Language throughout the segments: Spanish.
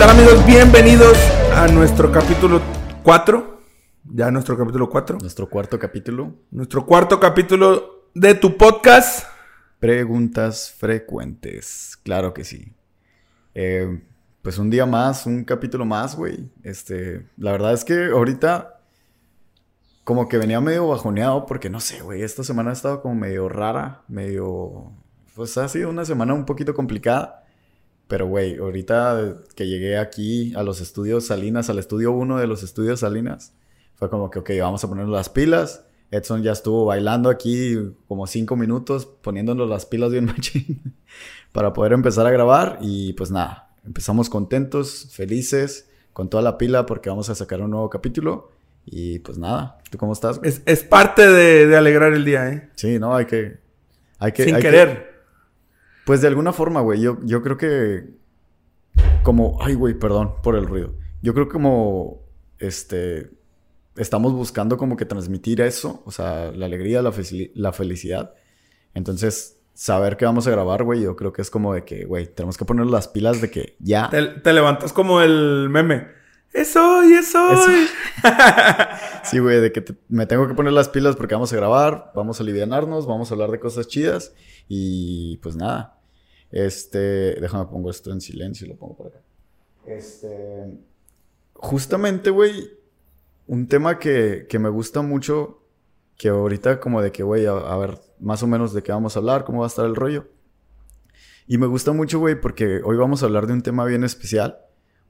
tal amigos? Bienvenidos a nuestro capítulo 4. Ya nuestro capítulo 4. Nuestro cuarto capítulo. Nuestro cuarto capítulo de tu podcast. Preguntas frecuentes. Claro que sí. Eh, pues un día más, un capítulo más, güey. Este, la verdad es que ahorita como que venía medio bajoneado porque no sé, güey, esta semana ha estado como medio rara, medio pues ha sido una semana un poquito complicada. Pero, güey, ahorita que llegué aquí a los estudios Salinas, al estudio 1 de los estudios Salinas, fue como que, ok, vamos a ponernos las pilas. Edson ya estuvo bailando aquí como cinco minutos, poniéndonos las pilas bien machín para poder empezar a grabar. Y pues nada, empezamos contentos, felices, con toda la pila porque vamos a sacar un nuevo capítulo. Y pues nada, ¿tú cómo estás? Es, es parte de, de, alegrar el día, ¿eh? Sí, no, hay que... Hay que Sin hay querer. Que, pues de alguna forma, güey, yo, yo creo que como, ay, güey, perdón por el ruido. Yo creo como, este, estamos buscando como que transmitir eso, o sea, la alegría, la, la felicidad. Entonces, saber que vamos a grabar, güey, yo creo que es como de que, güey, tenemos que poner las pilas de que ya. Te, te levantas como el meme. Es hoy, es hoy. sí, güey, de que te, me tengo que poner las pilas porque vamos a grabar, vamos a alivianarnos, vamos a hablar de cosas chidas y pues nada. Este, déjame pongo esto en silencio y lo pongo por acá. Este, justamente, güey, un tema que, que, me gusta mucho, que ahorita como de que, güey, a, a, ver más o menos de qué vamos a hablar, cómo va a estar el rollo. Y me gusta mucho, güey, porque hoy vamos a hablar de un tema bien especial,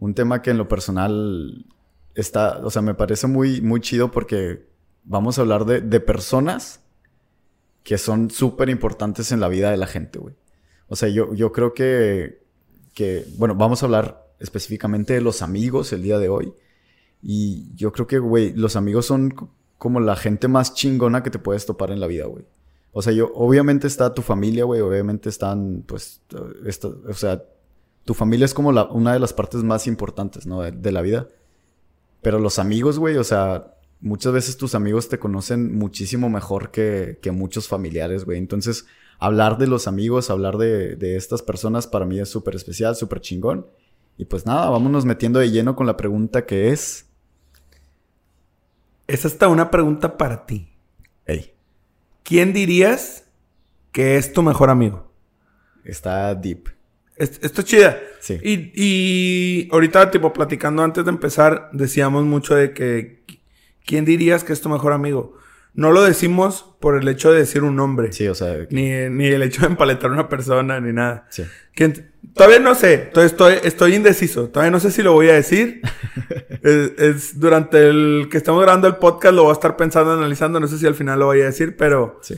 un tema que en lo personal está, o sea, me parece muy, muy chido porque vamos a hablar de, de personas que son súper importantes en la vida de la gente, güey. O sea, yo, yo creo que, que, bueno, vamos a hablar específicamente de los amigos el día de hoy. Y yo creo que, güey, los amigos son como la gente más chingona que te puedes topar en la vida, güey. O sea, yo, obviamente está tu familia, güey, obviamente están, pues, o sea, tu familia es como la, una de las partes más importantes, ¿no? De, de la vida. Pero los amigos, güey, o sea, muchas veces tus amigos te conocen muchísimo mejor que, que muchos familiares, güey. Entonces, hablar de los amigos, hablar de, de estas personas para mí es súper especial, súper chingón. Y pues nada, vámonos metiendo de lleno con la pregunta que es... Es hasta una pregunta para ti. Hey. ¿Quién dirías que es tu mejor amigo? Está deep. Esto es chida. Sí. Y, y ahorita, tipo, platicando antes de empezar, decíamos mucho de que... ¿Quién dirías que es tu mejor amigo? No lo decimos por el hecho de decir un nombre. Sí, o sea. Ni, ni el hecho de empaletar a una persona, ni nada. Sí. ¿Quién? Todavía no sé. Todavía estoy, estoy indeciso. Todavía no sé si lo voy a decir. es, es, durante el que estamos grabando el podcast lo voy a estar pensando, analizando. No sé si al final lo voy a decir, pero. Sí.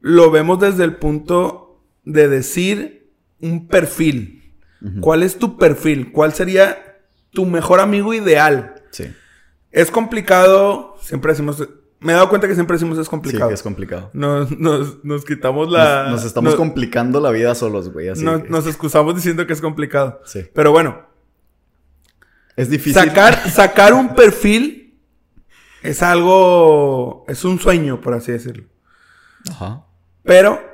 Lo vemos desde el punto de decir un perfil. Uh -huh. ¿Cuál es tu perfil? ¿Cuál sería tu mejor amigo ideal? Sí. Es complicado, siempre decimos, me he dado cuenta que siempre decimos es complicado. Sí, es complicado. Nos, nos, nos quitamos la... Nos, nos estamos nos, complicando la vida solos, güey. Así nos, que... nos excusamos diciendo que es complicado. Sí. Pero bueno. Es difícil. Sacar, sacar un perfil es algo, es un sueño, por así decirlo. Ajá. Pero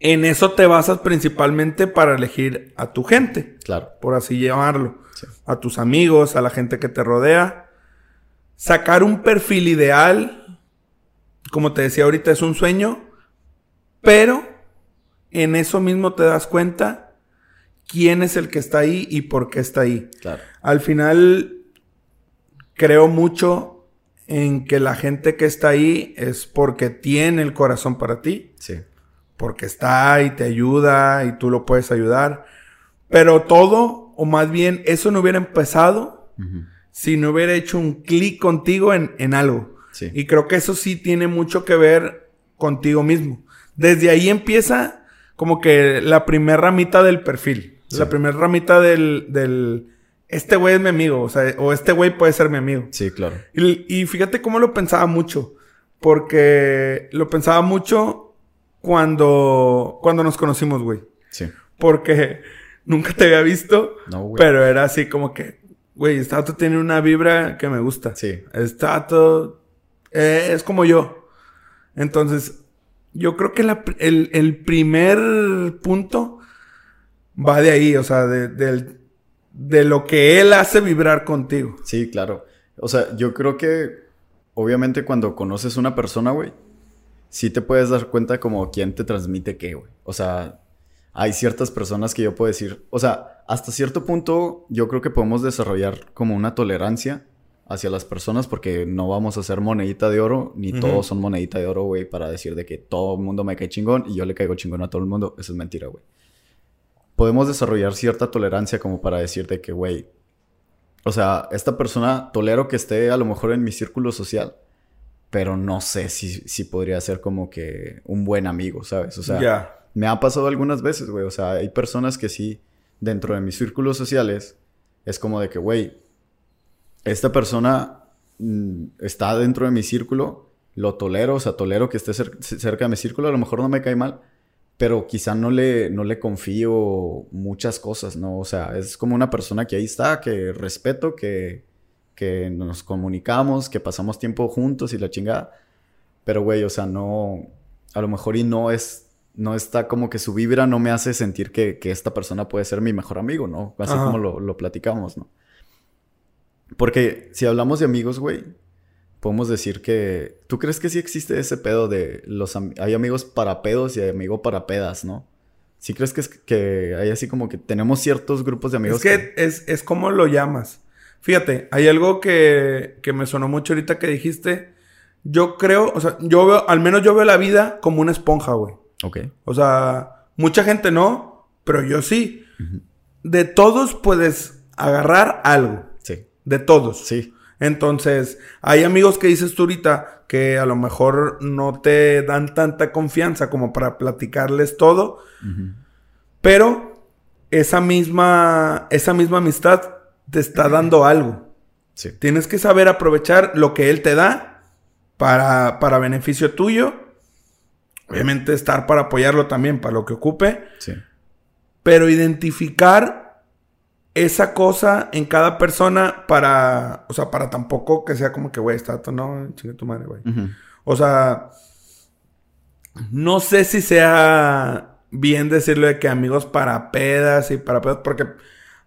en eso te basas principalmente para elegir a tu gente. Claro. Por así llamarlo sí. a tus amigos, a la gente que te rodea. Sacar un perfil ideal, como te decía ahorita, es un sueño, pero en eso mismo te das cuenta quién es el que está ahí y por qué está ahí. Claro. Al final, creo mucho en que la gente que está ahí es porque tiene el corazón para ti. Sí. Porque está y te ayuda y tú lo puedes ayudar. Pero todo o más bien eso no hubiera empezado uh -huh. si no hubiera hecho un clic contigo en, en algo. Sí. Y creo que eso sí tiene mucho que ver contigo mismo. Desde ahí empieza como que la primera ramita del perfil. Sí. La primera ramita del, del este güey es mi amigo, o sea, o este güey puede ser mi amigo. Sí, claro. Y, y, fíjate cómo lo pensaba mucho, porque lo pensaba mucho cuando, cuando nos conocimos, güey. Sí. Porque nunca te había visto, no, güey. pero era así como que, güey, este tiene una vibra que me gusta. Sí. Este eh, es como yo. Entonces, yo creo que la, el, el primer punto va de ahí, o sea, de, del- de lo que él hace vibrar contigo. Sí, claro. O sea, yo creo que obviamente cuando conoces una persona, güey, sí te puedes dar cuenta como quién te transmite qué, güey. O sea, hay ciertas personas que yo puedo decir, o sea, hasta cierto punto yo creo que podemos desarrollar como una tolerancia hacia las personas porque no vamos a ser monedita de oro, ni Ujú. todos son monedita de oro, güey, para decir de que todo el mundo me cae chingón y yo le caigo chingón a todo el mundo. Eso es mentira, güey. Podemos desarrollar cierta tolerancia como para decir de que, güey, o sea, esta persona tolero que esté a lo mejor en mi círculo social, pero no sé si, si podría ser como que un buen amigo, ¿sabes? O sea, me ha pasado algunas veces, güey. O sea, hay personas que sí, dentro de mis círculos sociales, es como de que, güey, esta persona mm, está dentro de mi círculo, lo tolero, o sea, tolero que esté cer- cerca de mi círculo, a lo mejor no me cae mal, pero quizá no le, no le confío muchas cosas, ¿no? O sea, es como una persona que ahí está, que respeto, que, que nos comunicamos, que pasamos tiempo juntos y la chingada. Pero, güey, o sea, no, a lo mejor y no es, no está como que su vibra no me hace sentir que, que esta persona puede ser mi mejor amigo, ¿no? Así Ajá. como lo, lo platicamos, ¿no? Porque si hablamos de amigos, güey, podemos decir que... ¿Tú crees que sí existe ese pedo de los... am- Hay amigos para pedos y hay amigos para pedas, ¿no? ¿Sí crees que, es, que hay así como que tenemos ciertos grupos de amigos Es que es, es como lo llamas. Fíjate, hay algo que, que me sonó mucho ahorita que dijiste. Yo creo, o sea, yo veo, al menos yo veo la vida como una esponja, güey. Ok. O sea, mucha gente no, pero yo sí. De todos puedes agarrar algo. Sí. De todos. Sí. Entonces, hay amigos que dices tú ahorita que a lo mejor no te dan tanta confianza como para platicarles todo, pero esa misma, esa misma amistad te está dando algo. Sí. Tienes que saber aprovechar lo que él te da para, para beneficio tuyo. Obviamente estar para apoyarlo también, para lo que ocupe. Sí. Pero identificar esa cosa en cada persona para, o sea, para tampoco que sea como que, güey, está, no, chinga tu madre, güey. O sea, no sé si sea bien decirlo de que amigos para pedas y para pedas, porque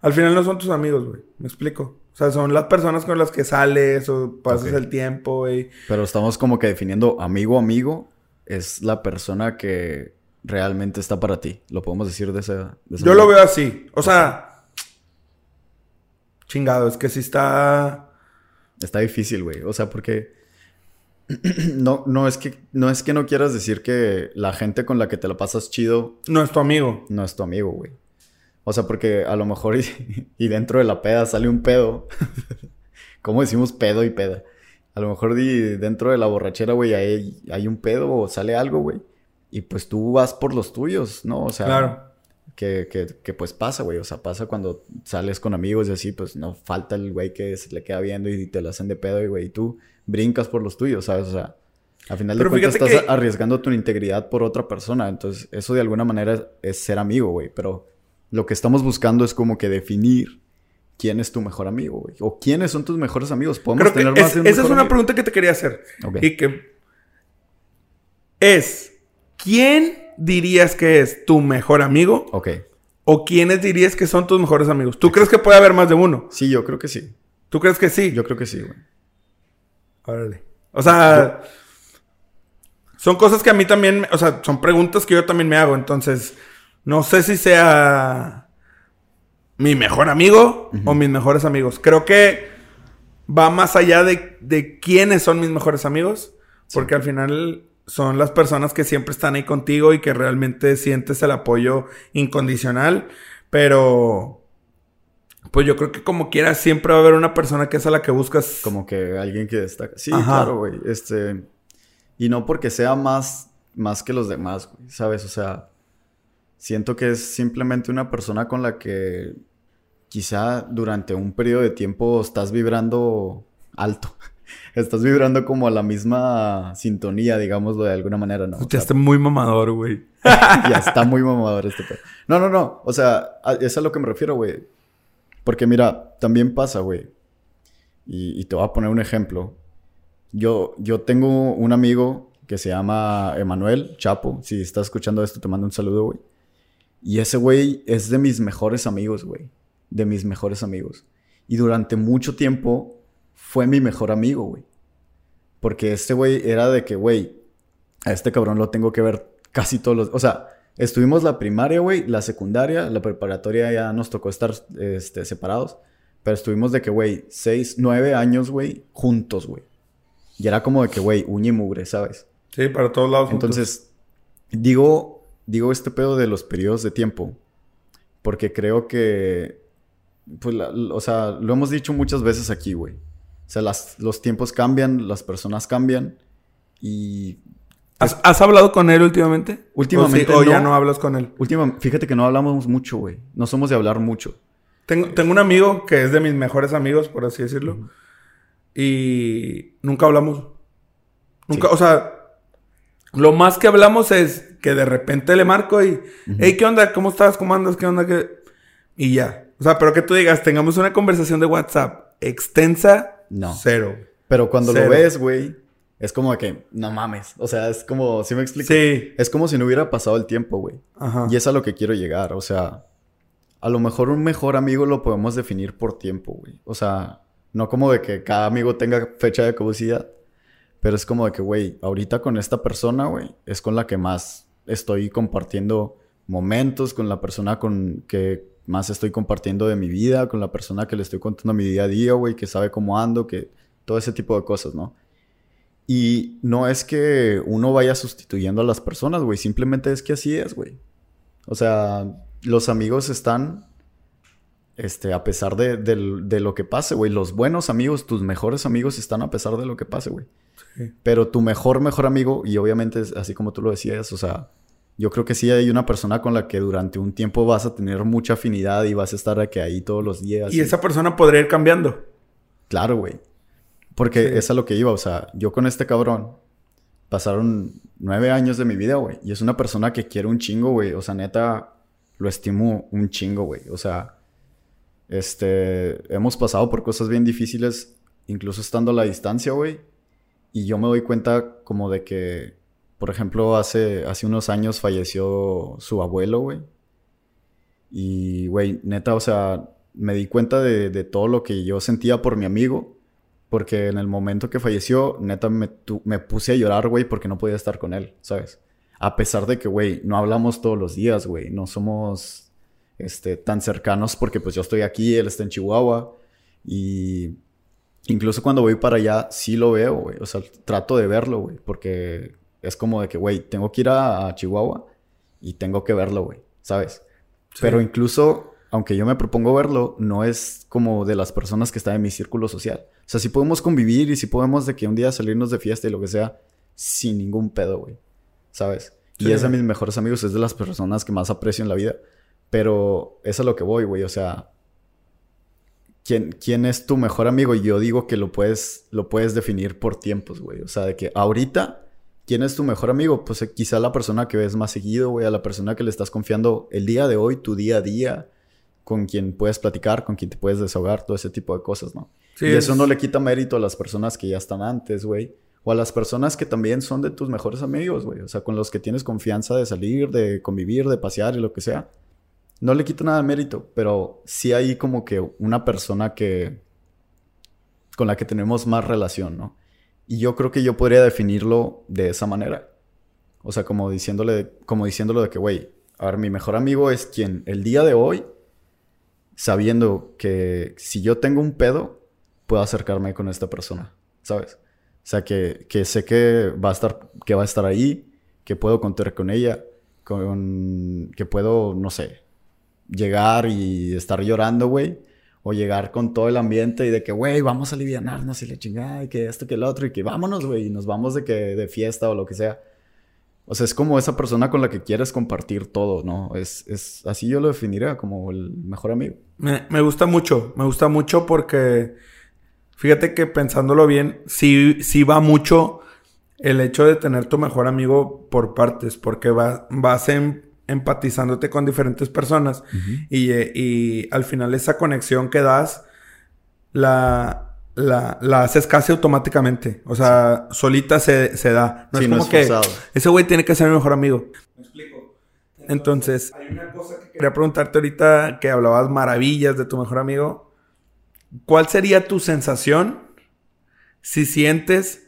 al final no son tus amigos, güey. Me explico. O sea, son las personas con las que sales o pasas el tiempo, güey. Pero estamos como que definiendo amigo, amigo, es la persona que realmente está para ti. Lo podemos decir de esa... de esa Yo lo veo así. O sea, chingado, es que si está... Está difícil, güey. O sea, porque... no, no, es que, no es que no quieras decir que la gente con la que te la pasas chido No es tu amigo. no es tu amigo, güey. O sea, porque a lo mejor y, y dentro de la peda sale un pedo. ¿Cómo decimos pedo y peda? A lo mejor di- dentro de la borrachera, güey, hay, hay un pedo o sale algo, güey. Y pues tú vas por los tuyos, ¿no? O sea, Claro. que, que, que pues pasa, güey. O sea, pasa cuando sales con amigos y así, pues no falta el güey que se le queda viendo y te lo hacen de pedo, y güey, y tú brincas por los tuyos, ¿sabes? O sea, al final de cuentas estás que- arriesgando tu integridad por otra persona. Entonces, eso de alguna manera es, es ser amigo, güey. Pero lo que estamos buscando es como que definir quién es tu mejor amigo, güey. O quiénes son tus mejores amigos. Podemos Creo que tener es- más de un esa es una amigo? pregunta que te quería hacer. Ok. Y que es, ¿quién dirías que es tu mejor amigo? Ok. ¿O quiénes dirías que son tus mejores amigos? ¿Tú crees que puede haber más de uno? Sí, yo creo que sí. ¿Tú crees que sí? Yo creo que sí, güey. Órale. O sea, son cosas que a mí también, o sea, son preguntas que yo también me hago. Entonces, no sé si sea mi mejor amigo o mis mejores amigos. Creo que va más allá de, de quiénes son mis mejores amigos. Porque al final son las personas que siempre están ahí contigo y que realmente sientes el apoyo incondicional. Pero, pues yo creo que como quieras, siempre va a haber una persona que es a la que buscas. Como que alguien que destaca. Sí, Ajá. claro, güey. Este. Y no porque sea más, más que los demás, güey. ¿Sabes? O sea, siento que es simplemente una persona con la que quizá durante un periodo de tiempo estás vibrando alto. Estás vibrando como a la misma sintonía, digámoslo de alguna manera, ¿no? O sea, Escuchaste muy mamador, güey. ya está muy mamador este pedo. No, no, no. O sea, a- es a lo que me refiero, güey. Porque mira, también pasa, güey. Y, y te voy a poner un ejemplo. Yo, yo tengo un amigo que se llama Emanuel Chapo. Si estás escuchando esto, te mando un saludo, güey. Y ese güey es de mis mejores amigos, güey. De mis mejores amigos. Y durante mucho tiempo fue mi mejor amigo, güey. Porque este güey era de que, güey, a este cabrón lo tengo que ver casi todos los... O sea, estuvimos la primaria, güey, la secundaria, la preparatoria ya nos tocó estar este, separados. Pero estuvimos de que, güey, seis, nueve años, güey, juntos, güey. Y era como de que, güey, uña y mugre, ¿sabes? Sí, para todos lados. Entonces, digo, digo este pedo de los periodos de tiempo. Porque creo que, pues, o sea, lo hemos dicho muchas veces aquí, güey. O sea, las, los tiempos cambian, las personas cambian. Y ¿Has, hablado con él últimamente? Últimamente. ¿O, ya no hablas con él? Últimamente, fíjate que no hablamos mucho, güey. No somos de hablar mucho. Tengo, tengo un amigo que es de mis mejores amigos, por así decirlo. Y nunca hablamos. Nunca, o sea, lo más que hablamos es que de repente le marco y, hey, ¿qué onda? ¿Cómo estás? ¿Cómo andas? ¿Qué onda? ¿Qué? Y ya. O sea, pero que tú digas, tengamos una conversación de WhatsApp extensa, no. Cero. Pero cuando lo ves, güey, es como que, no mames. O sea, es como, ¿sí me explico? Sí. Es como si no hubiera pasado el tiempo, güey. Ajá. Y es a lo que quiero llegar. O sea, a lo mejor un mejor amigo lo podemos definir por tiempo, güey. O sea, no como de que cada amigo tenga fecha de caducidad. Pero es como de que, güey, ahorita con esta persona, güey, es con la que más estoy compartiendo momentos, con la persona con que más estoy compartiendo de mi vida, con la persona que le estoy contando mi día a día, güey, que sabe cómo ando, que todo ese tipo de cosas, ¿no? Y no es que uno vaya sustituyendo a las personas, güey, simplemente es que así es, güey. O sea, los amigos están, este, a pesar de, de lo que pase, güey. Los buenos amigos, tus mejores amigos están a pesar de lo que pase, güey. Pero tu mejor, mejor amigo, y obviamente así como tú lo decías, o sea, yo creo que sí hay una persona con la que durante un tiempo vas a tener mucha afinidad y vas a estar aquí ahí todos los días. Y, esa persona podría ir cambiando. Claro, güey. Porque es a lo que iba, o sea, yo con este cabrón pasaron nueve años de mi vida, güey. Y es una persona que quiere un chingo, güey. O sea, neta, lo estimo un chingo, güey. O sea, este, hemos pasado por cosas bien difíciles, incluso estando a la distancia, güey. Y yo me doy cuenta como de que, por ejemplo, hace, hace unos años falleció su abuelo, güey. Y, güey, neta, o sea, me di cuenta de, de, todo lo que yo sentía por mi amigo. Porque en el momento que falleció, neta, me, me puse a llorar, güey, porque no podía estar con él, ¿sabes? A pesar de que, güey, no hablamos todos los días, güey. No somos este, tan cercanos porque pues yo estoy aquí, él está en Chihuahua. Y Incluso cuando voy para allá, sí lo veo, güey. O sea, trato de verlo, güey. Porque es como de que, güey, tengo que ir a, Chihuahua y tengo que verlo, güey. ¿Sabes? Pero incluso, aunque yo me propongo verlo, no es como de las personas que están en mi círculo social. O sea, si podemos convivir y si podemos de que un día salirnos de fiesta y lo que sea, sin ningún pedo, güey. ¿Sabes? Y es de mis mejores amigos, es de las personas que más aprecio en la vida. Pero es a lo que voy, güey. O sea, ¿quién, quién es tu mejor amigo? Y yo digo que lo puedes, lo puedes definir por tiempos, güey. O sea, de que ahorita, ¿quién es tu mejor amigo? Pues eh, quizá la persona que ves más seguido, güey, a la persona que le estás confiando el día de hoy, tu día a día, con quien puedes platicar, con quien te puedes desahogar, todo ese tipo de cosas, ¿no? y eso no le quita mérito a las personas que ya están antes, güey. O a las personas que también son de tus mejores amigos, güey. O sea, con los que tienes confianza de salir, de convivir, de pasear y lo que sea no le quito nada de mérito, pero sí hay como que una persona que con la que tenemos más relación, ¿no? Y yo creo que yo podría definirlo de esa manera. O sea, como diciéndole, como diciéndolo de que, güey, a ver, mi mejor amigo es quien el día de hoy, sabiendo que si yo tengo un pedo, puedo acercarme con esta persona, ¿sabes? O sea, que, que sé que va a estar, que va a estar ahí, que puedo contar con ella, con, que puedo, no sé, llegar y estar llorando, güey. O llegar con todo el ambiente y de que, güey, vamos a aliviarnos y la chingada, y que esto, que el otro, y que vámonos, güey, y nos vamos de que de fiesta o lo que sea. O sea, es como esa persona con la que quieres compartir todo, ¿no? Es, es así yo lo definiría como el mejor amigo. Me, me gusta mucho, me gusta mucho porque fíjate que pensándolo bien, sí, sí va mucho el hecho de tener tu mejor amigo por partes, porque va, vas en empatizándote con diferentes personas eh, y, al final esa conexión que das la, la, haces casi automáticamente. O sea, solita se, da. No es como que ese güey tiene que ser mi mejor amigo. Me explico. Entonces, hay una cosa que quería preguntarte ahorita que hablabas maravillas de tu mejor amigo. ¿Cuál sería tu sensación si sientes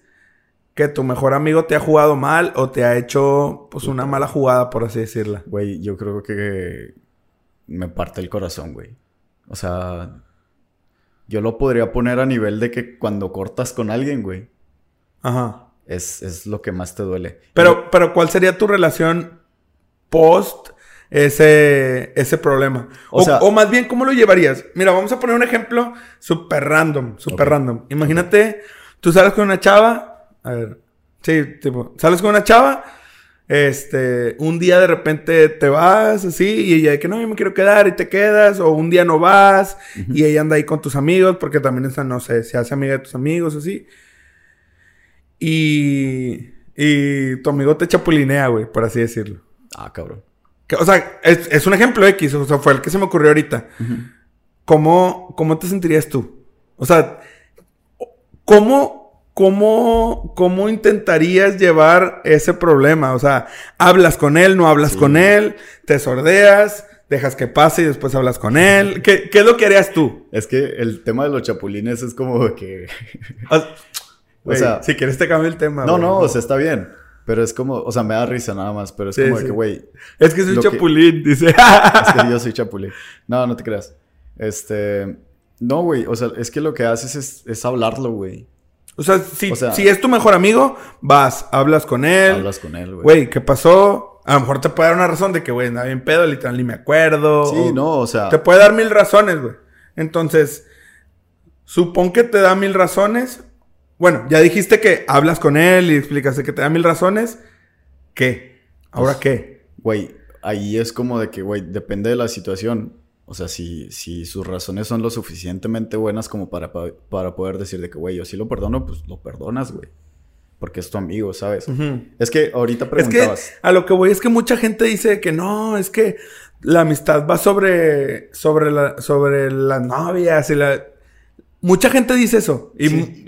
que tu mejor amigo te ha jugado mal o te ha hecho pues una mala jugada, por así decirla? Güey, yo creo que me parte el corazón, güey. O sea, yo lo podría poner a nivel de que cuando cortas con alguien, güey. Ajá. Es, es lo que más te duele. Pero, pero ¿cuál sería tu relación post ese, ese problema? O, O sea- o más bien, ¿cómo lo llevarías? Mira, vamos a poner un ejemplo súper random, súper random. Imagínate, tú sales con una chava, a ver, sí, tipo, sales con una chava, este, un día de repente te vas así y ella de que no, yo me quiero quedar y te quedas, o un día no vas y ella anda ahí con tus amigos porque también esa, no sé, se hace amiga de tus amigos así. Y, y tu amigo te chapulinea, güey, por así decirlo. Ah, cabrón. Que, o sea, es, es un ejemplo X, o sea, fue el que se me ocurrió ahorita. ¿Cómo, ¿Cómo te sentirías tú? O sea, ¿cómo, cómo, ¿cómo intentarías llevar ese problema? O sea, hablas con él, no hablas Sí. con él, te sordeas, dejas que pase y después hablas con él. ¿Qué, qué es lo que harías tú? Es que el tema de los chapulines es como que... O, sea- si quieres te cambio el tema. no, no, o sea, está bien. Pero es como... O sea, me da risa nada más. Pero es Sí, como sí. que, güey... Es que soy que- chapulín, dice. Es que yo soy chapulín. No, no te creas. Este... No, güey. O sea, es que lo que haces es, es hablarlo, güey. O sea, si, O sea- si es tu mejor amigo, vas, hablas con él. Hablas con él, güey. Güey, ¿qué pasó? A lo mejor te puede dar una razón de que, güey, andaba bien pedo, literal, ni me acuerdo. Sí, o- no, o sea... Te puede dar mil razones, güey. Entonces, supón que te da mil razones. Bueno, ya dijiste que hablas con él y explicaste que te da mil razones. ¿Qué? ¿Ahora Pues- qué? Güey, ahí es como de que, güey, depende de la situación. O sea, si, si sus razones son lo suficientemente buenas como para, pa- para poder decir de que, güey, yo sí lo perdono, pues lo perdonas, güey. Porque es tu amigo, ¿sabes? Es que ahorita Es que preguntabas. a lo que voy es que mucha gente dice que no, es que la amistad va sobre, sobre, la, sobre las novias y la... Mucha gente dice eso. Y, Sí.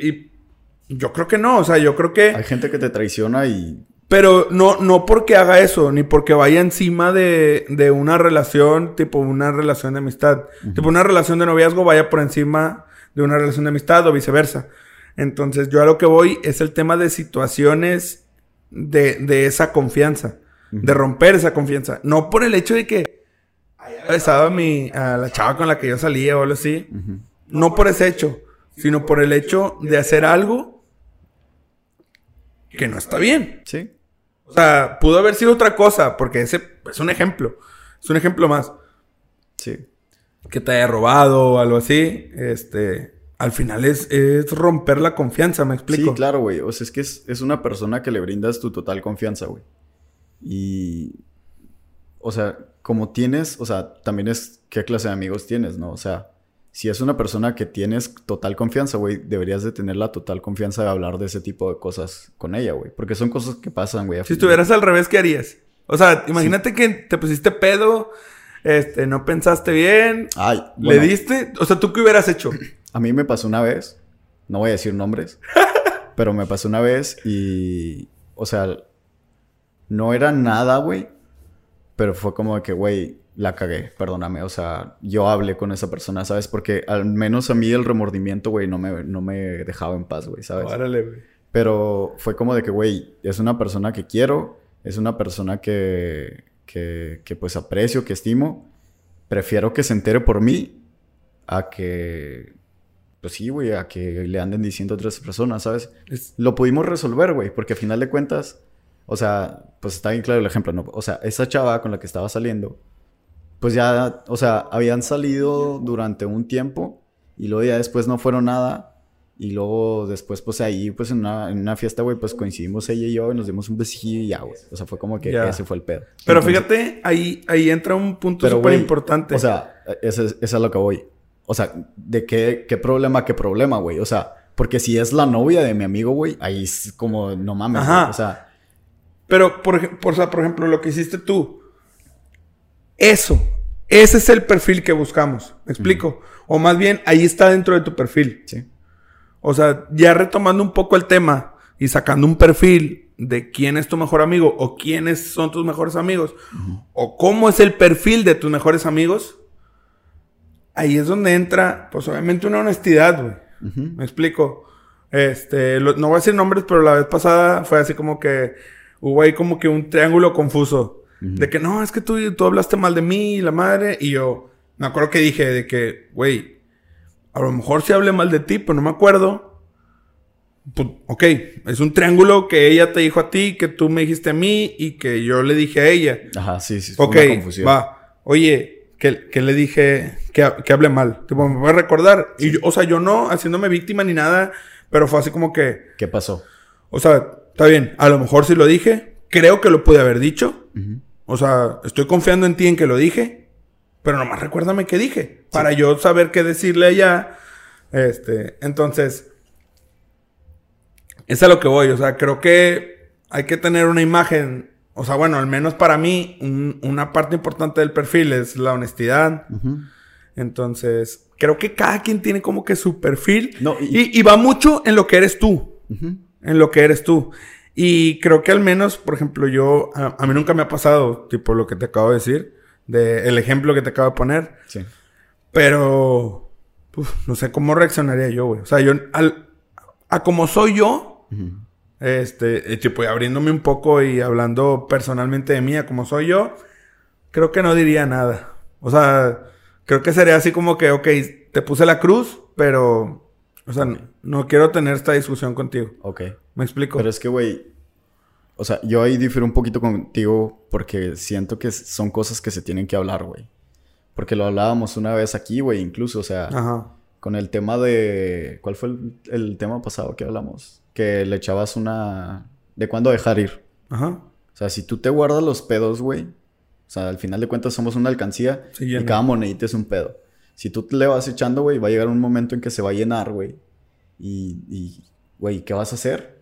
y yo creo que no. O sea, yo creo que... Hay gente que te traiciona y... Pero no, no porque haga eso, ni porque vaya encima de, de una relación, tipo una relación de amistad. Tipo una relación de noviazgo vaya por encima de una relación de amistad o viceversa. Entonces, yo a lo que voy es el tema de situaciones de, de esa confianza. De romper esa confianza. No por el hecho de que haya besado a, mi, a la chava con la que yo salía o algo así. No por ese hecho, sino por el hecho de hacer algo que no está bien. Sí. O sea, pudo haber sido otra cosa, porque ese es un ejemplo. Es un ejemplo más. Sí. Que te haya robado o algo así. Este. Al final es, es romper la confianza, ¿me explico? Sí, claro, güey. O sea, es que es, es una persona que le brindas tu total confianza, güey. Y... O sea, como tienes, o sea, también es qué clase de amigos tienes, ¿no? O sea, si es una persona que tienes total confianza, güey, deberías de tener la total confianza de hablar de ese tipo de cosas con ella, güey. Porque son cosas que pasan, güey. Si estuvieras al revés, ¿qué harías? O sea, imagínate que te pusiste pedo, este, no pensaste bien, Ay, le diste. O sea, ¿tú qué hubieras hecho? A mí me pasó una vez, no voy a decir nombres, pero me pasó una vez y, o sea, no era nada, güey, pero fue como de que, güey, la cagué, perdóname, o sea, yo hablé con esa persona, ¿sabes? Porque al menos a mí el remordimiento, güey, no me, no me dejaba en paz, güey, ¿sabes? Órale, güey. Pero fue como de que, güey, es una persona que quiero, es una persona que, que, que pues aprecio, que estimo. Prefiero que se entere por mí a que, pues sí, güey, a que le anden diciendo a otras personas, ¿sabes? Es- Lo pudimos resolver, güey, porque a final de cuentas, o sea, pues está bien claro el ejemplo, ¿no? O sea, esa chava con la que estaba saliendo, pues ya, o sea, habían salido durante un tiempo y luego ya después no fueron nada. Y luego después, pues ahí, pues en una, en una fiesta, güey, pues coincidimos ella y yo y nos dimos un besillo y ya, güey. O sea, fue como que Ya. ese fue el pedo. Pero Entonces, fíjate, ahí, ahí entra un punto súper importante. O sea, eso es, eso es a lo que voy. O sea, ¿de qué, qué problema, qué problema, güey? O sea, porque si es la novia de mi amigo, güey, ahí es como, no mames, Ajá. güey. O sea, Pero, por, por, o sea, por ejemplo, lo que hiciste tú. Eso. Ese es el perfil que buscamos. ¿Me explico? O más bien, ahí está dentro de tu perfil. sí. O sea, ya retomando un poco el tema y sacando un perfil de quién es tu mejor amigo o quiénes son tus mejores amigos o cómo es el perfil de tus mejores amigos, ahí es donde entra, pues obviamente una honestidad, güey. Me explico. Este, no voy a decir nombres, pero la vez pasada fue así como que hubo ahí como que un triángulo confuso. De que no, es que tú, tú hablaste mal de mí, la madre, y yo me acuerdo que dije de que, güey, a lo mejor sí hablé mal de ti, pero no me acuerdo. Pues, ok, es un triángulo que ella te dijo a ti, que tú me dijiste a mí y que yo le dije a ella. Ajá, sí, sí. Ok, va. Oye, que, le dije que, que hable mal. Tipo, me voy a recordar. Y o sea, yo no haciéndome víctima ni nada, pero fue así como que. ¿Qué pasó? O sea, está bien, a lo mejor sí lo dije. Creo que lo pude haber dicho. O sea, estoy confiando en ti en que lo dije. Pero nomás recuérdame qué dije. Para yo saber qué decirle allá. Este, entonces. Es a lo que voy. O sea, creo que hay que tener una imagen. O sea, bueno, al menos para mí, una parte importante del perfil es la honestidad. Entonces, creo que cada quien tiene como que su perfil. y... va mucho en lo que eres tú. En lo que eres tú. Y creo que al menos, por ejemplo, yo, a, mí nunca me ha pasado, tipo lo que te acabo de decir, de el ejemplo que te acabo de poner. Sí. Pero, no sé cómo reaccionaría yo, güey. O sea, yo, al, a como soy yo, este, eh, tipo, abriéndome un poco y hablando personalmente de mí, a como soy yo, creo que no diría nada. O sea, creo que sería así como que, ok, te puse la cruz, pero o sea, no, quiero tener esta discusión contigo. Ok. ¿Me explico? Pero es que, güey, o sea, yo ahí difiero un poquito contigo porque siento que son cosas que se tienen que hablar, güey. Porque lo hablábamos una vez aquí, güey, incluso, o sea, Ajá. con el tema de... ¿Cuál fue el, tema pasado que hablamos? Que le echabas una... ¿De cuándo dejar ir? Ajá. O sea, si tú te guardas los pedos, güey, o sea, al final de cuentas somos una alcancía y cada monedita es un pedo. Si tú te le vas echando, güey, va a llegar un momento en que se va a llenar, güey. Y, güey, ¿qué vas a hacer?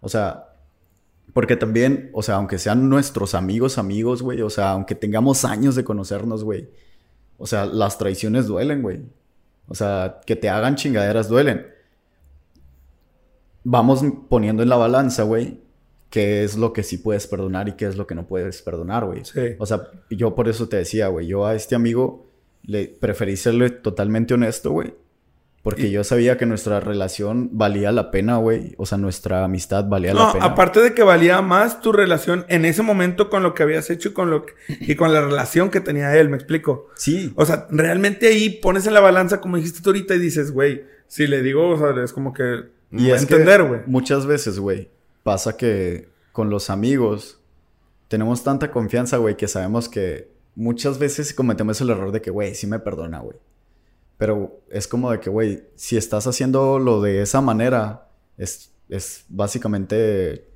O sea, porque también, o sea, aunque sean nuestros amigos, amigos, güey, o sea, aunque tengamos años de conocernos, güey, o sea, las traiciones duelen, güey. O sea, que te hagan chingaderas duelen. Vamos poniendo en la balanza, güey, qué es lo que sí puedes perdonar y qué es lo que no puedes perdonar, güey. Sí. O sea, yo por eso te decía, güey, yo a este amigo le preferí serle totalmente honesto, güey. Porque yo sabía que nuestra relación valía la pena, güey. O sea, nuestra amistad valía la pena. Aparte de que valía más tu relación en ese momento con lo que habías hecho y con lo y con la relación que tenía él, ¿me explico? Sí. O sea, realmente ahí pones en la balanza, como dijiste tú ahorita, y dices, güey, si le digo, o sea, es como que. Y es entender, güey. Muchas veces, güey, pasa que con los amigos tenemos tanta confianza, güey, que sabemos que muchas veces cometemos el error de que, güey, sí me perdona, güey. Pero es como de que, güey, si estás haciendo lo de esa manera, es, es básicamente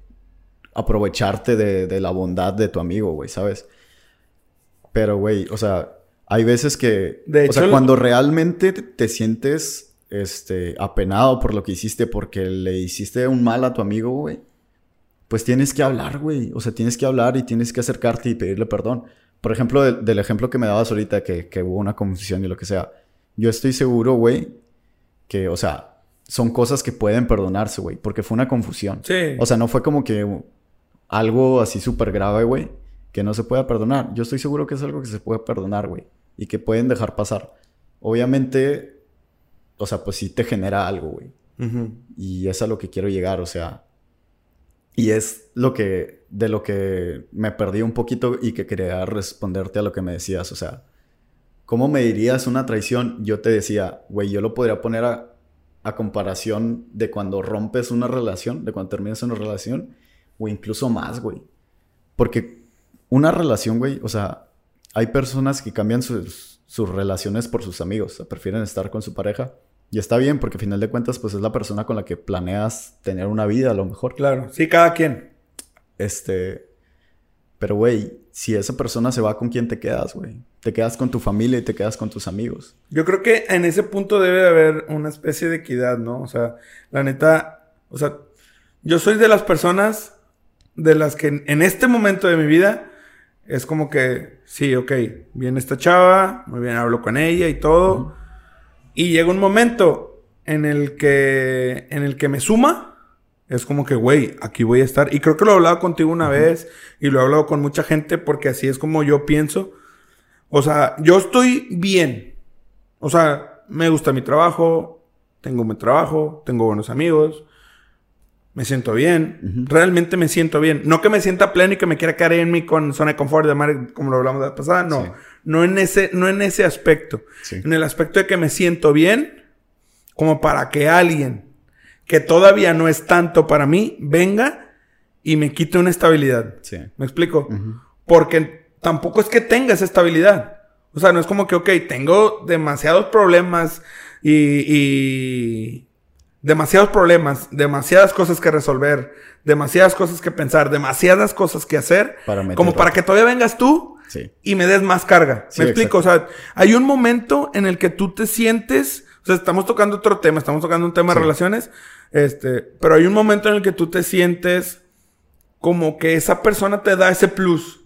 aprovecharte de, la bondad de tu amigo, güey, ¿sabes? Pero, güey, o sea, hay veces que... De hecho, o sea, cuando realmente te sientes este, apenado por lo que hiciste porque le hiciste un mal a tu amigo, güey, pues tienes que hablar, güey. O sea, tienes que hablar y tienes que acercarte y pedirle perdón por ejemplo, del ejemplo que me dabas ahorita, que, que hubo una confusión y lo que sea, yo estoy seguro, güey, que, o sea, son cosas que pueden perdonarse, güey, porque fue una confusión. Sí. O sea, no fue como que algo así súper grave, güey, que no se pueda perdonar. Yo estoy seguro que es algo que se puede perdonar, güey, y que pueden dejar pasar. Obviamente, o sea, pues sí te genera algo, güey. Y es a lo que quiero llegar, o sea, y es lo que, de lo que me perdí un poquito y que quería responderte a lo que me decías. O sea, ¿cómo me dirías una traición? Yo te decía, güey, yo lo podría poner a, comparación de cuando rompes una relación, de cuando terminas una relación, o incluso más, güey. Porque una relación, güey, o sea, hay personas que cambian sus, sus relaciones por sus amigos, o sea, prefieren estar con su pareja y está bien, porque al final de cuentas, pues es la persona con la que planeas tener una vida, a lo mejor. Claro, sí, cada quien. Este. Pero, güey, si esa persona se va, ¿con quién te quedas, güey? Te quedas con tu familia y te quedas con tus amigos. Yo creo que en ese punto debe de haber una especie de equidad, ¿no? O sea, la neta. O sea, yo soy de las personas de las que en este momento de mi vida es como que, sí, ok, viene esta chava, muy bien, hablo con ella y todo. Y llega un momento en el que, en el que me suma Es como que, güey, aquí voy a estar. Y creo que lo he hablado contigo una vez y lo he hablado con mucha gente porque así es como yo pienso. O sea, yo estoy bien. O sea, me gusta mi trabajo, tengo mi trabajo, tengo buenos amigos, me siento bien, realmente me siento bien. No que me sienta pleno y que me quiera quedar en mi con zona de confort de mar, como lo hablamos la pasada, no. No en ese, no en ese aspecto. En el aspecto de que me siento bien, como para que alguien que todavía no es tanto para mí venga y me quite una estabilidad. ¿Me explico? Porque tampoco es que tenga esa estabilidad. O sea, no es como que, ok, tengo demasiados problemas y demasiados problemas, demasiadas cosas que resolver, demasiadas cosas que pensar, demasiadas cosas que hacer, como para que todavía vengas tú y me des más carga. ¿Me explico? O sea, hay un momento en el que tú te sientes, o sea, estamos tocando otro tema, estamos tocando un tema de relaciones, este, pero hay un momento en el que tú te sientes como que esa persona te da ese plus.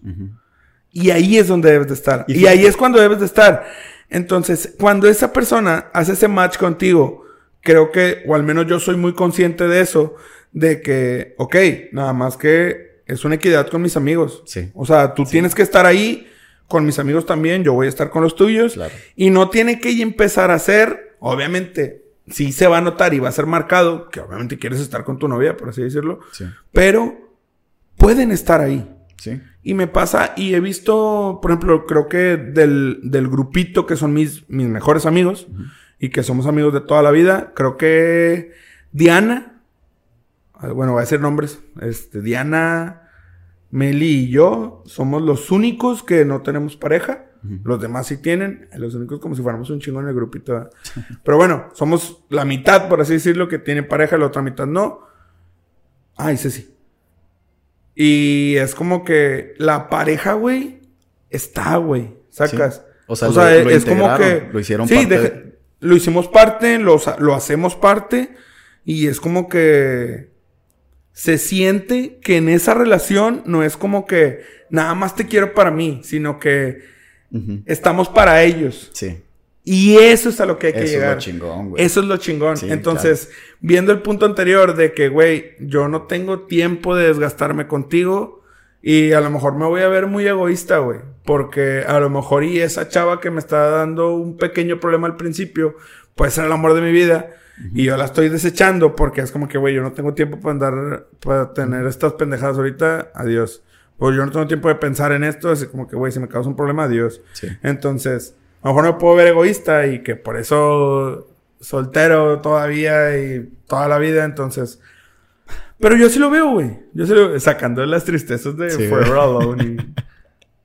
Y ahí es donde debes de estar. y ahí es cuando debes de estar. Entonces, cuando esa persona hace ese match contigo, creo que, o al menos yo soy muy consciente de eso, de que, ok, nada más que es una equidad con mis amigos. Sí. O sea, tú tienes que estar ahí con mis amigos también, yo voy a estar con los tuyos. Claro. Y no tiene que empezar a ser, obviamente, sí se va a notar y va a ser marcado, que obviamente quieres estar con tu novia, por así decirlo. Sí. Pero pueden estar ahí. Sí. Y me pasa, y he visto, por ejemplo, creo que del, del grupito que son mis, mis mejores amigos, y que somos amigos de toda la vida. Creo que Diana, ah, bueno, voy a decir nombres, este, Diana, Meli y yo somos los únicos que no tenemos pareja. Los demás sí tienen, los únicos como si fuéramos un chingón en el grupito. Pero bueno, somos la mitad, por así decirlo, que tiene pareja, la otra mitad no. Ah, ese sí. Y es como que la pareja, güey, está, güey. Sacas. O sea, es como que. Lo hicieron sí, lo hicimos parte, lo, lo hacemos parte y es como que se siente que en esa relación no es como que nada más te quiero para mí, sino que estamos para ellos. Sí. Y eso es a lo que hay que llegar. Eso es lo chingón, güey. Eso es lo chingón. Entonces, viendo el punto anterior de que, güey, yo no tengo tiempo de desgastarme contigo, y a lo mejor me voy a ver muy egoísta, güey. Porque a lo mejor y esa chava que me está dando un pequeño problema al principio puede ser el amor de mi vida. Y yo la estoy desechando porque es como que, güey, yo no tengo tiempo para andar, para tener estas pendejadas ahorita. Adiós. Pues yo no tengo tiempo de pensar en esto. Es como que, güey, si me causa un problema, adiós. Entonces, a lo mejor me puedo ver egoísta y que por eso soltero todavía y toda la vida. Entonces, pero yo sí lo veo, güey. Yo sí lo veo. Sacando las tristezas de Forever Alone.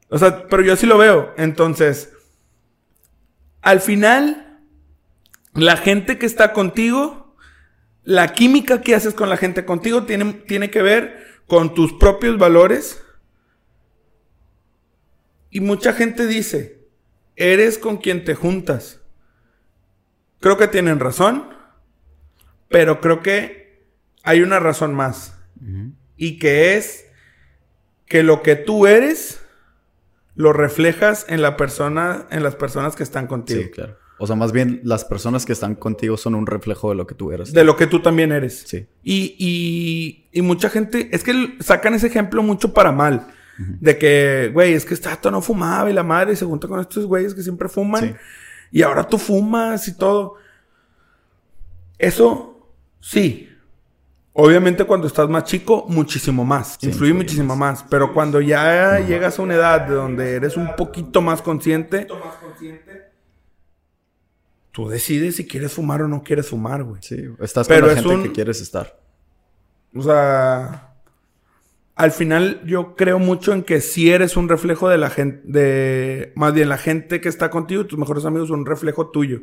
o sea, pero yo sí lo veo. Entonces, al final, la gente que está contigo, la química que haces con la gente contigo tiene, tiene que ver con tus propios valores. Y mucha gente dice, eres con quien te juntas. Creo que tienen razón, pero creo que hay una razón más. Y que es que lo que tú eres lo reflejas en la persona, en las personas que están contigo. Sí, claro. O sea, más bien las personas que están contigo son un reflejo de lo que tú eres. De lo que tú también eres. Sí. Y, y, y mucha gente, es que sacan ese ejemplo mucho para mal. De que, güey, es que todo no fumaba y la madre se junta con estos güeyes que siempre fuman. Y ahora tú fumas y todo. Eso, sí. Obviamente cuando estás más chico, muchísimo más. influye muchísimo más. Pero cuando ya llegas a una edad de donde eres un poquito más consciente, tú decides si quieres fumar o no quieres fumar, güey. Sí, estás con la gente que quieres estar. O sea, al final yo creo mucho en que si eres un reflejo de la gente, de más bien la gente que está contigo, tus mejores amigos son un reflejo tuyo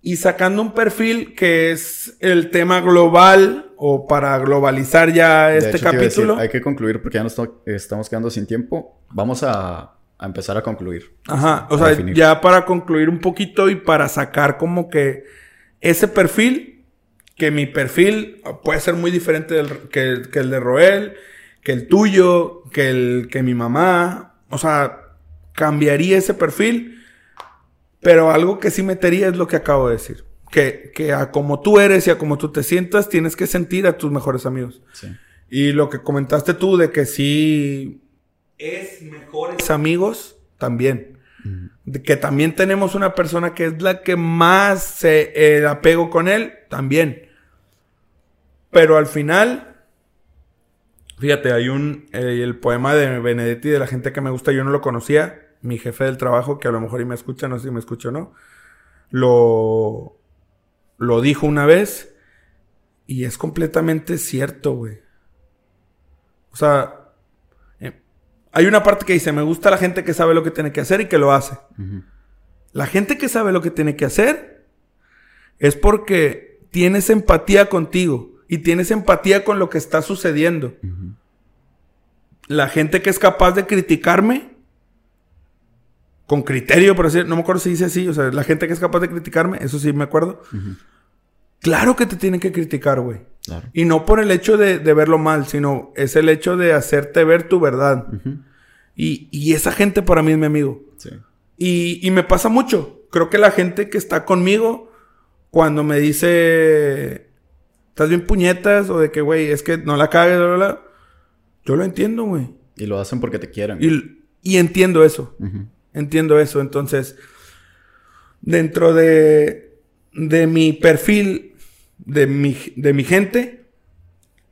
y sacando un perfil que es el tema global o para globalizar ya este capítulo. hay que concluir porque ya nos estamos quedando sin tiempo. Vamos a, empezar a concluir. Ajá, o sea, ya para concluir un poquito y para sacar como que ese perfil, que mi perfil puede ser muy diferente que, que el de Roel, que el tuyo, que el que mi mamá, o sea, cambiaría ese perfil pero algo que sí metería es lo que acabo de decir. que, que a como tú eres y a como tú te sientas, tienes que sentir a tus mejores amigos. Sí. Y lo que comentaste tú de que sí es mejores amigos, también. De que también tenemos una persona que es la que más se eh, apego con él, también. Pero al final, fíjate, hay un, eh, el poema de Benedetti de la gente que me gusta, yo no lo conocía, mi jefe del trabajo, que a lo mejor y me escucha, no sé si me escucha o no, lo, lo dijo una vez y es completamente cierto, güey. O sea, eh, hay una parte que dice, me gusta la gente que sabe lo que tiene que hacer y que lo hace. La gente que sabe lo que tiene que hacer es porque tienes empatía contigo y tienes empatía con lo que está sucediendo. La gente que es capaz de criticarme con criterio, por decir, no me acuerdo si dice así, o sea, la gente que es capaz de criticarme, eso sí me acuerdo. Claro que te tienen que criticar, güey. Claro. Y no por el hecho de, de verlo mal, sino es el hecho de hacerte ver tu verdad. Y, y esa gente para mí es mi amigo. Sí. Y, y me pasa mucho. Creo que la gente que está conmigo, cuando me dice, estás bien puñetas, o de que, güey, es que no la cagues, bla, bla, bla", yo lo entiendo, güey. Y lo hacen porque te quieren. Y, y entiendo eso. Ujú. Entiendo eso. Entonces, dentro de, de mi perfil, de mi, de mi gente,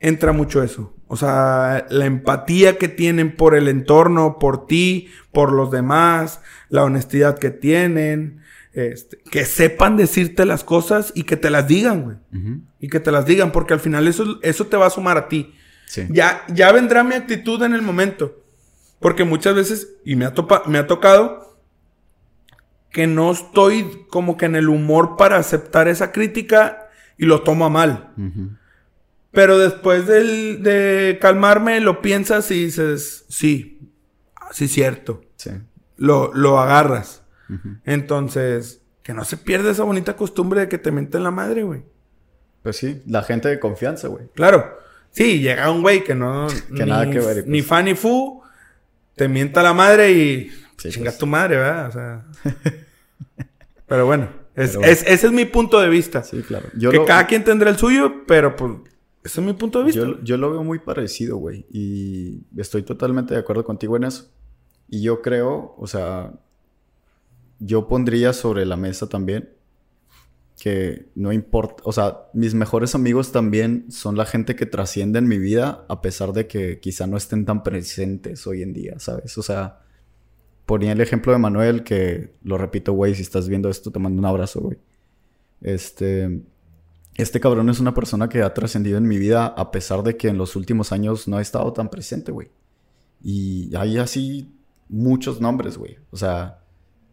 entra mucho eso. O sea, la empatía que tienen por el entorno, por ti, por los demás, la honestidad que tienen, este, que sepan decirte las cosas y que te las digan, güey. Y que te las digan, porque al final eso, eso te va a sumar a ti. Sí. Ya, ya vendrá mi actitud en el momento. Porque muchas veces, y me ha, topa- me ha tocado, que no estoy como que en el humor para aceptar esa crítica y lo tomo a mal. Ujú. Pero después del- de calmarme, lo piensas y dices, sí, sí, cierto. Sí. Lo, lo agarras. Entonces, que no se pierda esa bonita costumbre de que te menten la madre, güey. Pues sí, la gente de confianza, güey. Claro. Sí, llega un güey que no. Que nada que ver, y pues- Ni fan ni fu. Te mienta la madre y. Sí, pues. tu madre, ¿verdad? O sea. pero bueno. Es, Pero bueno. es- ese es mi punto de vista. Sí, claro. Yo que lo, cada quien tendrá el suyo, pero pues. Ese es mi punto de vista. yo, yo lo veo muy parecido, güey. Y estoy totalmente de acuerdo contigo en eso. Y yo creo, o sea, yo pondría sobre la mesa también que no importa, o sea, mis mejores amigos también son la gente que trasciende en mi vida a pesar de que quizá no estén tan presentes hoy en día, ¿sabes? O sea, ponía el ejemplo de Manuel que, lo repito, güey, si estás viendo esto te mando un abrazo, güey. Este, este cabrón es una persona que ha trascendido en mi vida a pesar de que en los últimos años no ha estado tan presente, güey. Y hay así muchos nombres, güey. O sea,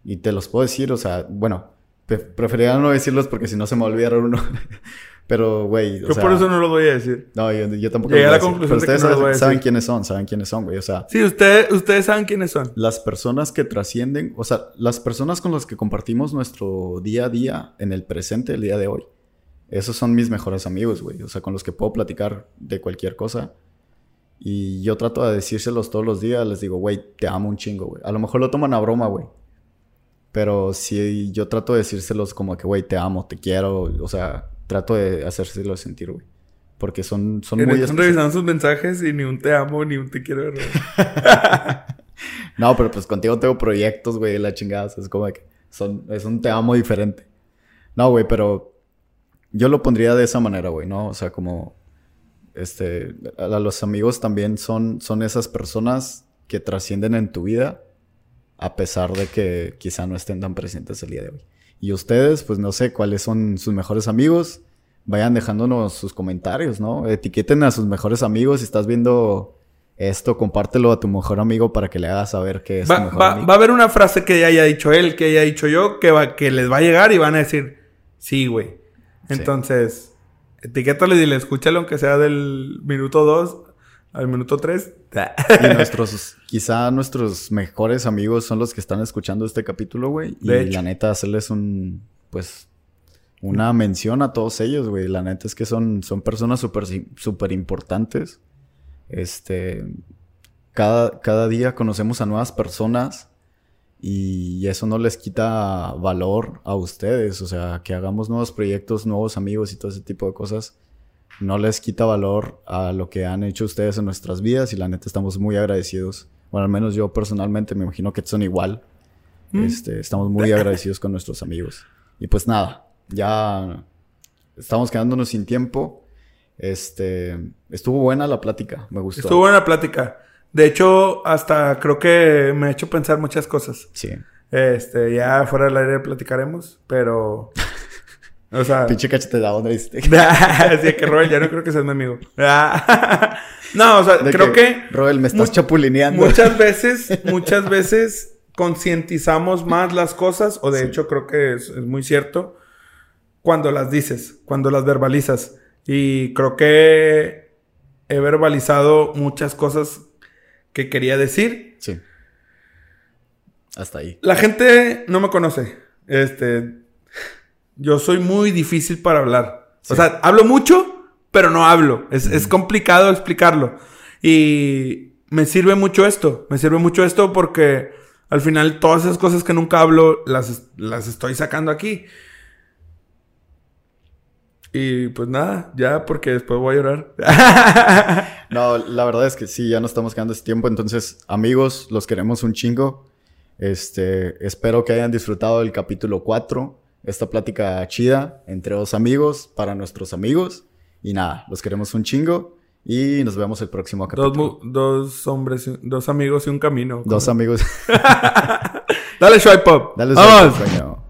y te los puedo decir, o sea, bueno, preferiría no decirlos porque si no se me va a olvidar uno. Pero, güey, yo sea... por eso no lo voy a decir. No, yo, yo tampoco Llegué a la conclusión Pero de que ustedes no saben, saben quiénes son, saben quiénes son, güey. O sea, Sí, usted, ustedes saben quiénes son. las personas que trascienden, o sea, las personas con las que compartimos nuestro día a día en el presente, el día de hoy. Esos son mis mejores amigos, güey. O sea, con los que puedo platicar de cualquier cosa. Y yo trato de decírselos todos los días. Les digo, güey, te amo un chingo, güey. A lo mejor lo toman a broma, güey. Pero sí, yo trato de decírselos como que, güey, te amo, te quiero. O sea, trato de hacérselos sentir, güey. Porque son, son muy Están revisando sus mensajes y ni un te amo ni un te quiero. No, pero pues contigo tengo proyectos, güey, la chingada. o sea, Es como que son, es un te amo diferente. No, güey, pero yo lo pondría de esa manera, güey, ¿no? O sea, como, este, a, a los amigos también son, son esas personas que trascienden en tu vida a pesar de que quizá no estén tan presentes el día de hoy. Y ustedes, pues no sé cuáles son sus mejores amigos. Vayan dejándonos sus comentarios, ¿no? Etiqueten a sus mejores amigos. Si estás viendo esto, compártelo a tu mejor amigo para que le hagas saber que es tu Va, mejor va- amigo. va a haber una frase que ya haya dicho él, que haya dicho yo, que, va, que les va a llegar y van a decir, sí, güey. Entonces, etiquétalo y dile, escúchalo aunque sea del minuto 2 al minuto 3. Y nuestros, quizá nuestros mejores amigos son los que están escuchando este capítulo, güey. Y hecho. la neta, hacerles un, pues, una mención a todos ellos, güey. La neta es que son, son personas súper súper importantes. Este, cada, cada día conocemos a nuevas personas y eso no les quita valor a ustedes, o sea, que hagamos nuevos proyectos, nuevos amigos y todo ese tipo de cosas, no les quita valor a lo que han hecho ustedes en nuestras vidas y la neta estamos muy agradecidos. Bueno, al menos yo personalmente me imagino que son igual. Mm. Este, estamos muy agradecidos con nuestros amigos. Y pues nada, ya estamos quedándonos sin tiempo. Este, estuvo buena la plática, me gustó. Estuvo buena plática. De hecho, hasta creo que me ha hecho pensar muchas cosas. Sí. Este, ya fuera del aire platicaremos, pero. O sea. Pinche cachete de onda, ¿viste? Así que Robel, ya no creo que seas mi amigo. no, o sea, De creo que, Roel, me estás mu- chapulineando. muchas veces, muchas veces concientizamos más las cosas, o de Sí. hecho creo que es, es muy cierto, cuando las dices, cuando las verbalizas. Y creo que he verbalizado muchas cosas que quería decir. Sí. Hasta ahí. La gente no me conoce. Este, yo soy muy difícil para hablar. O sea, hablo mucho, pero no hablo. Es, es complicado explicarlo. Y me sirve mucho esto. Me sirve mucho esto porque al final todas esas cosas que nunca hablo las, las estoy sacando aquí. Y pues nada, ya porque después voy a llorar. No, la verdad es que sí, ya no estamos quedando ese tiempo. Entonces, amigos, los queremos un chingo. Este, espero que hayan disfrutado del capítulo 4. Esta plática chida entre dos amigos, para nuestros amigos. Y nada, los queremos un chingo. Y nos vemos el próximo capítulo. dos, hombres, dos amigos y un camino. Dos amigos. Dale swipe up. Dale sueño.